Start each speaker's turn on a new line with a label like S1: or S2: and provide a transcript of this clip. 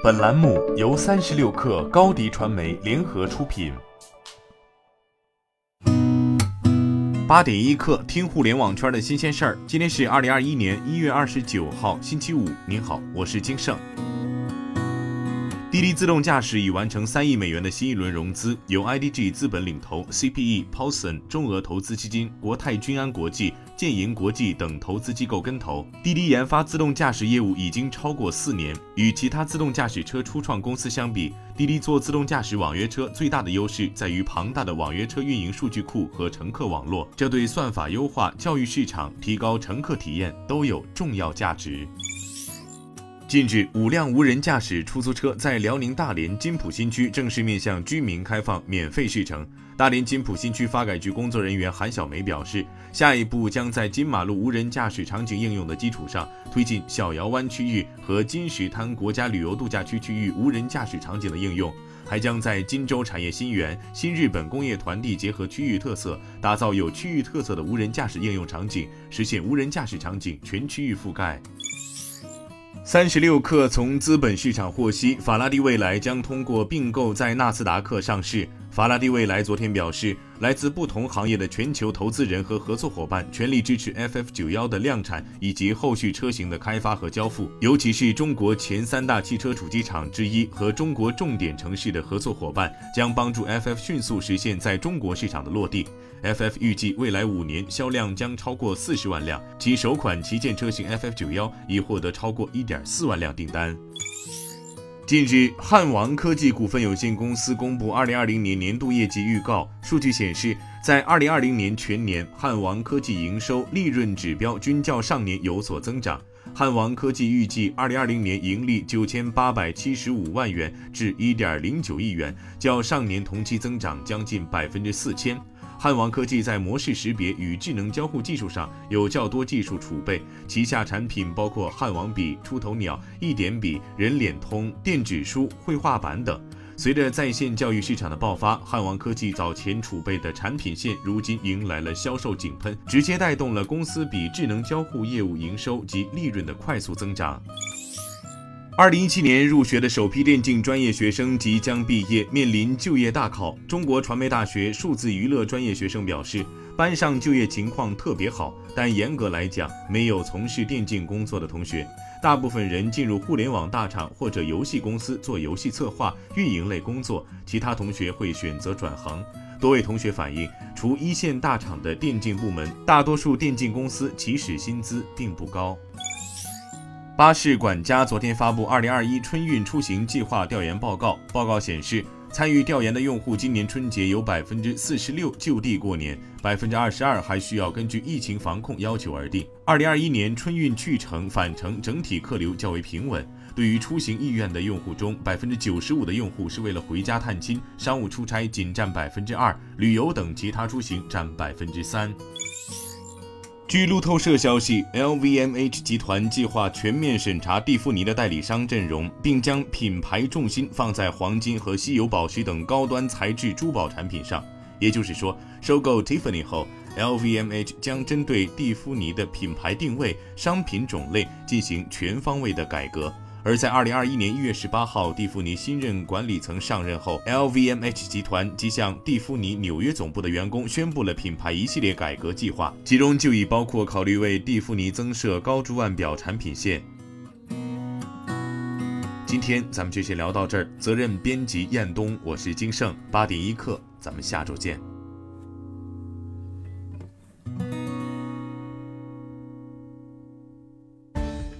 S1: 本栏目由三十六氪高低传媒联合出品。八点一刻，听互联网圈的新鲜事儿。今天是二零二一年一月二十九号，星期五。您好，我是金盛。滴滴自动驾驶已完成三亿美元的新一轮融资，由 IDG 资本领投，CPE、Paulson、中俄投资基金、国泰君安国际、建银国际等投资机构跟投。滴滴研发自动驾驶业务已经超过四年，与其他自动驾驶车初创公司相比，滴滴做自动驾驶网约车最大的优势在于庞大的网约车运营数据库和乘客网络，这对算法优化、教育市场、提高乘客体验都有重要价值。近日，五辆无人驾驶出租车在辽宁大连金浦新区正式面向居民开放免费试乘。大连金浦新区发改局工作人员韩小梅表示，下一步将在金马路无人驾驶场景应用的基础上，推进小窑湾区域和金石滩国家旅游度假区区域无人驾驶场景的应用，还将在金州产业新园、新日本工业团地结合区域特色，打造有区域特色的无人驾驶应用场景，实现无人驾驶场景全区域覆盖。三十六氪从资本市场获悉，法拉第未来将通过并购在纳斯达克上市。法拉第未来昨天表示，来自不同行业的全球投资人和合作伙伴全力支持 FF 九幺的量产以及后续车型的开发和交付，尤其是中国前三大汽车主机厂之一和中国重点城市的合作伙伴，将帮助 FF 迅速实现在中国市场的落地。FF 预计未来五年销量将超过四十万辆，其首款旗舰车型 FF 九幺已获得超过一点四万辆订单。近日，汉王科技股份有限公司公布二零二零年年度业绩预告，数据显示，在二零二零年全年，汉王科技营收、利润指标均较上年有所增长。汉王科技预计二零二零年盈利九千八百七十五万元至一点零九亿元，较上年同期增长将近百分之四千。汉王科技在模式识别与智能交互技术上有较多技术储备，旗下产品包括汉王笔、出头鸟、一点笔、人脸通、电子书、绘画板等。随着在线教育市场的爆发，汉王科技早前储备的产品线如今迎来了销售井喷，直接带动了公司比智能交互业务营收及利润的快速增长。二零一七年入学的首批电竞专业学生即将毕业，面临就业大考。中国传媒大学数字娱乐专业学生表示，班上就业情况特别好，但严格来讲，没有从事电竞工作的同学。大部分人进入互联网大厂或者游戏公司做游戏策划、运营类工作，其他同学会选择转行。多位同学反映，除一线大厂的电竞部门，大多数电竞公司起始薪资并不高。巴士管家昨天发布二零二一春运出行计划调研报告。报告显示，参与调研的用户今年春节有百分之四十六就地过年，百分之二十二还需要根据疫情防控要求而定。二零二一年春运去程返程整体客流较为平稳。对于出行意愿的用户中，百分之九十五的用户是为了回家探亲，商务出差仅占百分之二，旅游等其他出行占百分之三。据路透社消息，LVMH 集团计划全面审查蒂芙尼的代理商阵容，并将品牌重心放在黄金和稀有宝石等高端材质珠宝产品上。也就是说，收购 Tiffany 后，LVMH 将针对蒂芙尼的品牌定位、商品种类进行全方位的改革。而在二零二一年一月十八号，蒂芙尼新任管理层上任后，LVMH 集团即向蒂芙尼纽约总部的员工宣布了品牌一系列改革计划，其中就已包括考虑为蒂芙尼增设高珠腕表产品线。今天咱们就先聊到这儿，责任编辑彦东，我是金盛八点一刻，咱们下周见。